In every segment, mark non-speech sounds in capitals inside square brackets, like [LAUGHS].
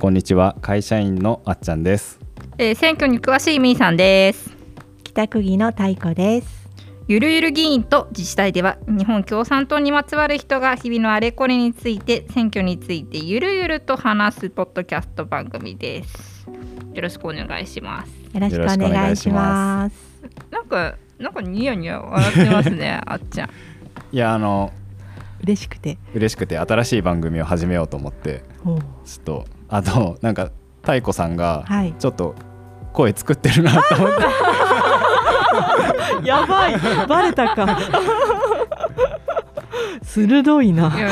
こんにちは会社員のあっちゃんです。えー、選挙に詳しいみーさんです。北区議の太鼓です。ゆるゆる議員と自治体では日本共産党にまつわる人が日々のあれこれについて選挙についてゆるゆると話すポッドキャスト番組です。よろしくお願いします。よろしくお願いします。なんかなんかニヤニヤ笑ってますね [LAUGHS] あっちゃん。いやあの嬉しくて。嬉しくて新しい番組を始めようと思ってちょっとあとなんか太鼓さんがはい。ちょっと声作ってるなと思って、[LAUGHS] やばい。バレたか。鋭いな。ね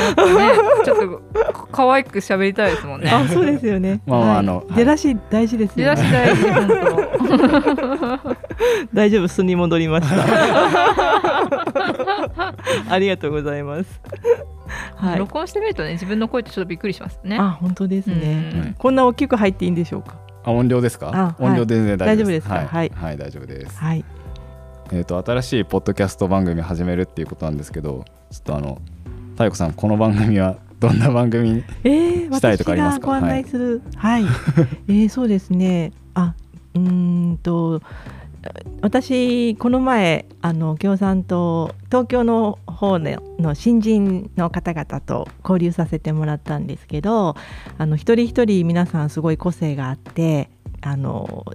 ちょっとか可愛く喋りたいですもんね。あそうですよね。まあまあはい。あの出だし大事です出よね。だし大事本 [LAUGHS] 大丈夫素に戻りました [LAUGHS] ありがとうございます。当、はい。録音してみるとね自分の声ってちょっとびっくりしますね。あ本当ですうん。ねこんな大きく入っていいんでしょうか？あ音量ですか？あはい。音量全然大丈夫です。大丈夫ですか？はい、はい。はい大丈夫です。はい。えっ、と新しいポッドキャスト番組始めるっていうことなんですけどちょっとあの太鼓さんこの番組はどんな番組えー、したいとかありますか？私がご案内する。はい、えー、そうですね。あうーんと私この前あの共産党東京の方の新人の方々と交流させてもらったんですけどあの一人一人皆さんすごい個性があってあの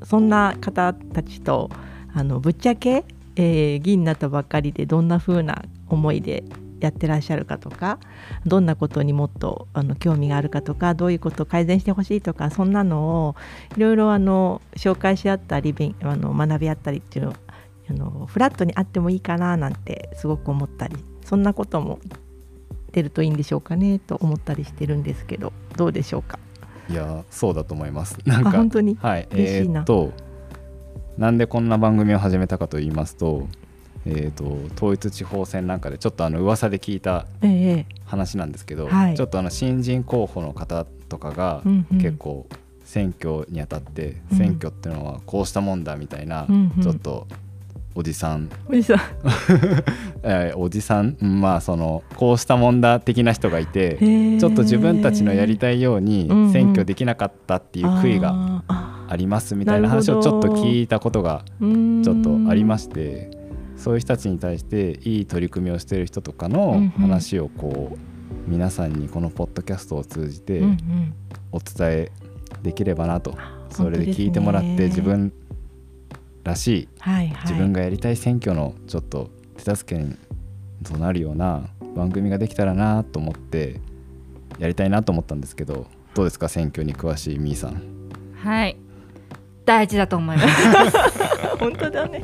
そそんな方たちとあのぶっちゃけ、えー議員になったばっかりでどんな風な思いでやってらっしゃるかとかどんなことにもっとあの興味があるかとかどういうことを改善してほしいとかそんなのをいろいろあの紹介し合ったり勉あの学び合ったりっていうのあのフラットにあってもいいかななんてすごく思ったりそんなことも出るといいんでしょうかねと思ったりしてるんですけどどうでしょうか？いやそうだと思います。なんかあ本当に？はい嬉しいな。えーっとなんでこんな番組を始めたかと言いますと,、えーっと統一地方選なんかでちょっとあの噂で聞いたええ。話なんですけど、はい。ちょっとあの新人候補の方とかが結構選挙にあたってうん。選挙っていうのはこうしたもんだみたいな、ちょっとおじさん、おじさん。[LAUGHS] えーおじさん？うんまあそのこうしたもんだ的な人がいてちょっと自分たちのやりたいように選挙できなかったっていう悔いがありますみたいな話をちょっと聞いたことがちょっとありましてそういう人たちに対していい取り組みをしている人とかの話をこう皆さんにこのポッドキャストを通じてお伝えできればなと。それで聞いてもらって自分らしいはいはい。自分がやりたい選挙のちょっと手助けにとなるような番組ができたらなと思ってやりたいなと思ったんですけどどうですか？選挙に詳しいみーさん。当はい。大事だと思います。[LAUGHS] 本当だね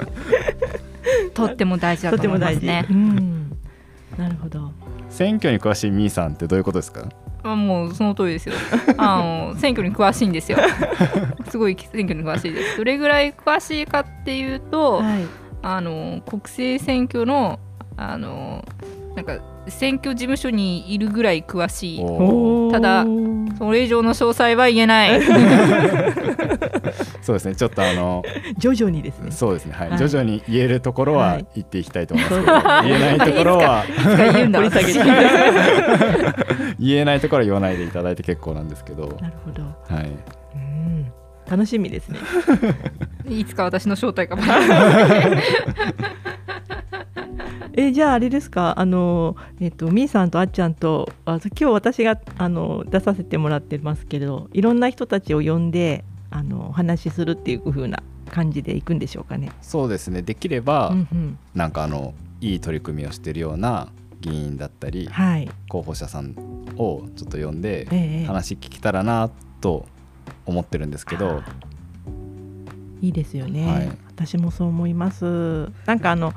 [LAUGHS] とっても大事だと思いますね。うん、なるほど。選挙に詳しいみーさんってどういうことですか？あもうその通りですよ。[LAUGHS] あの選挙に詳しいんですよ。[LAUGHS] すごい選挙に詳しいです。どれぐらい詳しいかっていうと、はい。あの国政選挙のあのなんか選挙事務所にいるぐらい詳しい。ただおそれ以上の詳細は言えないそうですね。ちょっとあの [LAUGHS] 徐々にですね。そうですね。はい、はい。徐々に言えるところははい。言っていきたいと思います。けど、言えないところは [LAUGHS] 言えないところは言わないでいただいて結構なんですけど。なるほど、はい。うん、楽しみですね。いつか私の正体かも。しれないえじゃああれですか？あのえっとみーさんとあっちゃんとあ今日私があの出させてもらってますけどいろんな人たちを呼んであのお話しするっていう風な感じでいくんでしょうかね。そうですね。できれば、うんうん、なんかあのいい取り組みをしてるような議員だったりはい、候補者さんをちょっと呼んでええ。話聞けたらなと思ってるんですけど、いいですよね、はい。私もそう思います。なんかあの、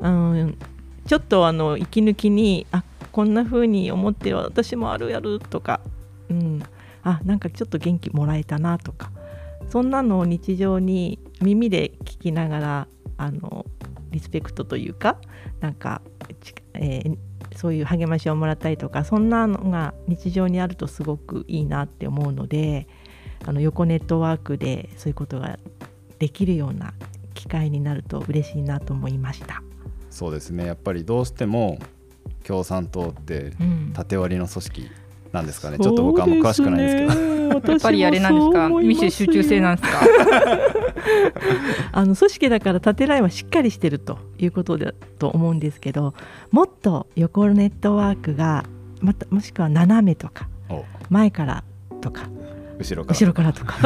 うん、ちょっとあの息抜きにあこんな風に思って私もあるやるとか、うん、あなんかちょっと元気もらえたなとかそんなのを日常に耳で聞きながらあのリスペクトというかなんか、ちえーそういう励ましをもらったりとかそんなのが日常にあるとすごくいいなって思うのであの横ネットワークでそういうことができるような機会になると嬉しいなと思いました。そうですねやっぱりどうしても共産党ってうん縦割りの組織なんですかね。ちょっと僕はあんま詳しくないんですけど。どやっぱりあれなんですか？ミシェ集中性なんですか？あの組織だから縦ラインはしっかりしてるということだと思うんですけどもっと横ネットワークがまたもしくは斜めとかお。前からとか後ろから。後ろからとか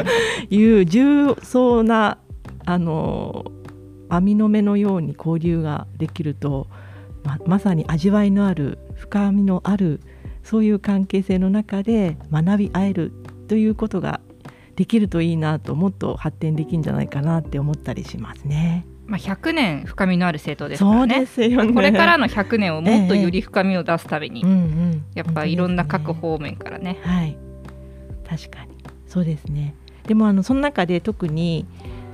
[LAUGHS] いう重層なあの網の目のように交流ができるとままさに味わいのある深みのあるそういう関係性の中で学び合えるということができるといいなともっと発展できるんじゃないかなって思ったりしますね。まあ100年深みのある生徒ですかそうらねですよね。これからの100年をもっとより深みを出すために、うんうん、やっぱいろんな各方面からね。はい、確かに。そうですね。でもあのその中で特に、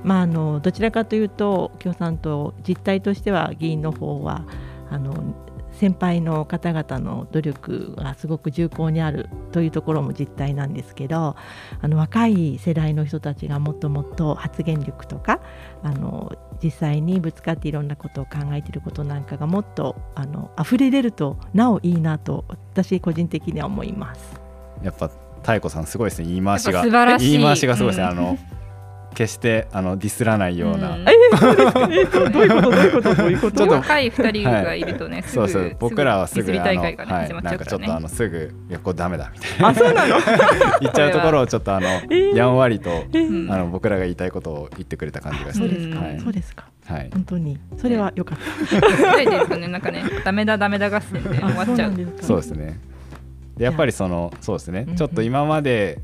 まあ、あのどちらかというと共産党実態としては議員の方はあの先輩の方々の努力がすごく重厚にあるというところも実態なんですけどあの若い世代の人たちがもっともっと発言力とかあの実際にぶつかっていろんなことを考えていることなんかがもっとあの溢れ出るとなおいいなと私個人的には思います。やっぱ妙子さんすごいですね。言い回しやがっぱ素晴らしい。言い回しがすごいですね、うんあの [LAUGHS] 決してあのディスらないような、うん。どういうこと？どういうこと？どういうこと？ちょっと若い2人がいるとね、すぐそうそう。僕らはすぐディスり大会がちなんかちょっとあ。のすぐいやこれダメだみたいな。あ、そうなの？[LAUGHS] 言っちゃうところをちょっとあの、ー。やんわりと、えー。うんあの僕らが言いたいことを言ってくれた感じがして。そうですか。はい。そうですか。はい、本当に。それは良かった。でい。るとね、なんかね、ダメだダメだ合戦で終わっちゃう。そうですね。でやっぱりそのそうですね、うん。ちょっと今まで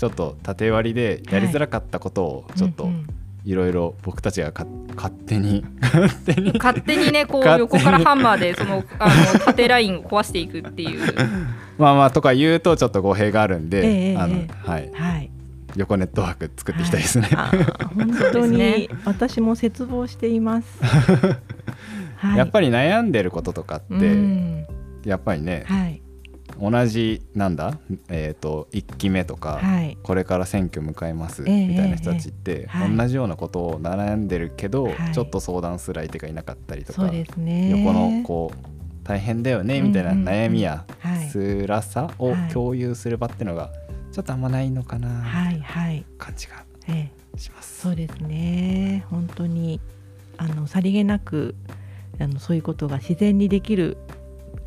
ちょっと縦割りでやりづらかったことをちょっとうんうんいろいろ僕たちがか勝手に [LAUGHS] 勝手に勝手にね、こう横からハンマーでそのあの縦ラインを壊していくっていう。[LAUGHS] まあまあとか言うとちょっと語弊があるんで、あのええええはい、はい。横ネットワーク作っていきたいですね。あー本当に私も絶望しています。[LAUGHS] はい。やっぱり悩んでることとかって、うんやっぱりねはい同じなんだ？えっ、と1期目とか、はい。これから選挙迎えますええみたいな人たちって、ええはい。同じようなことを悩んでるけど、はい。ちょっと相談する相手がいなかったりとか、ね。横のこう大変だよねみたいな悩みやはい。辛さをはい。共有する場っていうのがちょっとあんまないのかなはいはい。感じがええ。します。そうですね。本当にあのさりげなくあのそういうことが自然にできる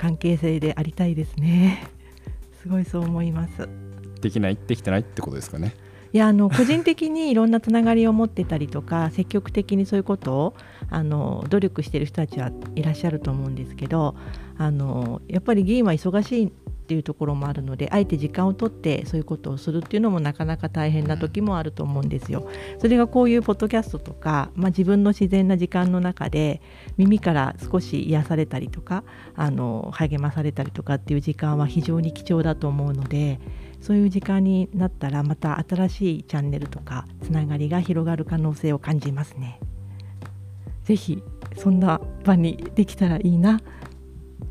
関係性でありたいですね。[LAUGHS] すごいそう思います。できない？できてない？ってことですかね。いやあの個人的にいろんなつながりを持ってたりとか [LAUGHS] 積極的にそういうことをあの努力している人たちはいらっしゃると思うんですけどあのやっぱり議員は忙しいっていうところもあるのであえて時間を取ってそういうことをするっていうのもなかなか大変な時もあると思うんですよ。それがこういうポッドキャストとか、まあ、自分の自然な時間の中で耳から少し癒されたりとかあの励まされたりとかっていう時間は非常に貴重だと思うのでそういう時間になったらまた新しいチャンネルとかつながりが広がる可能性を感じますね。ぜひそんな場にできたらいいな。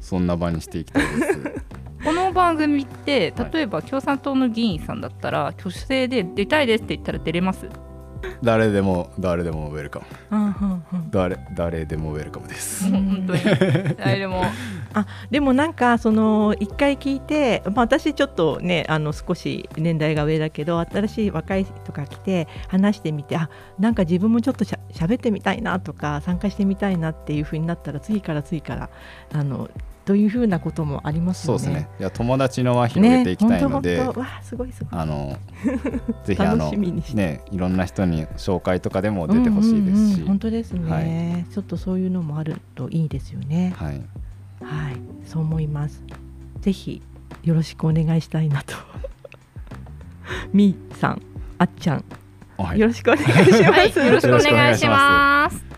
そんな場にしていきたいです。この番組ってはい。例えば共産党の議員さんだったら挙手制で出たいですって言ったら出れます？誰でも誰でもウェルカム。うんうんうん。誰誰でもウェルカムです。うん本当に。誰でも。[LAUGHS] あでもなんかその一回聞いて、まあ、私ちょっとねあの少し年代が上だけど新しい若い人が来て話してみてあなんか自分もちょっとしゃ喋ってみたいなとか参加してみたいなっていうふうになったら次から次からあのというふうなこともありますよね。そうですね。いや友達の輪広げていきたいので、ね、本当本当わあすごいすごい。あの [LAUGHS] ぜひあの楽しみにしてねいろんな人に紹介とかでも出てほしいですし、うんうんうん本当ですね、はちょっとそういうのもあるといいですよね。はい。はい、そう思います。ぜひよろしくお願いしたいなと。[LAUGHS] みーさん、あっちゃん、はいよろしくお願いします。はいよろしくお願いします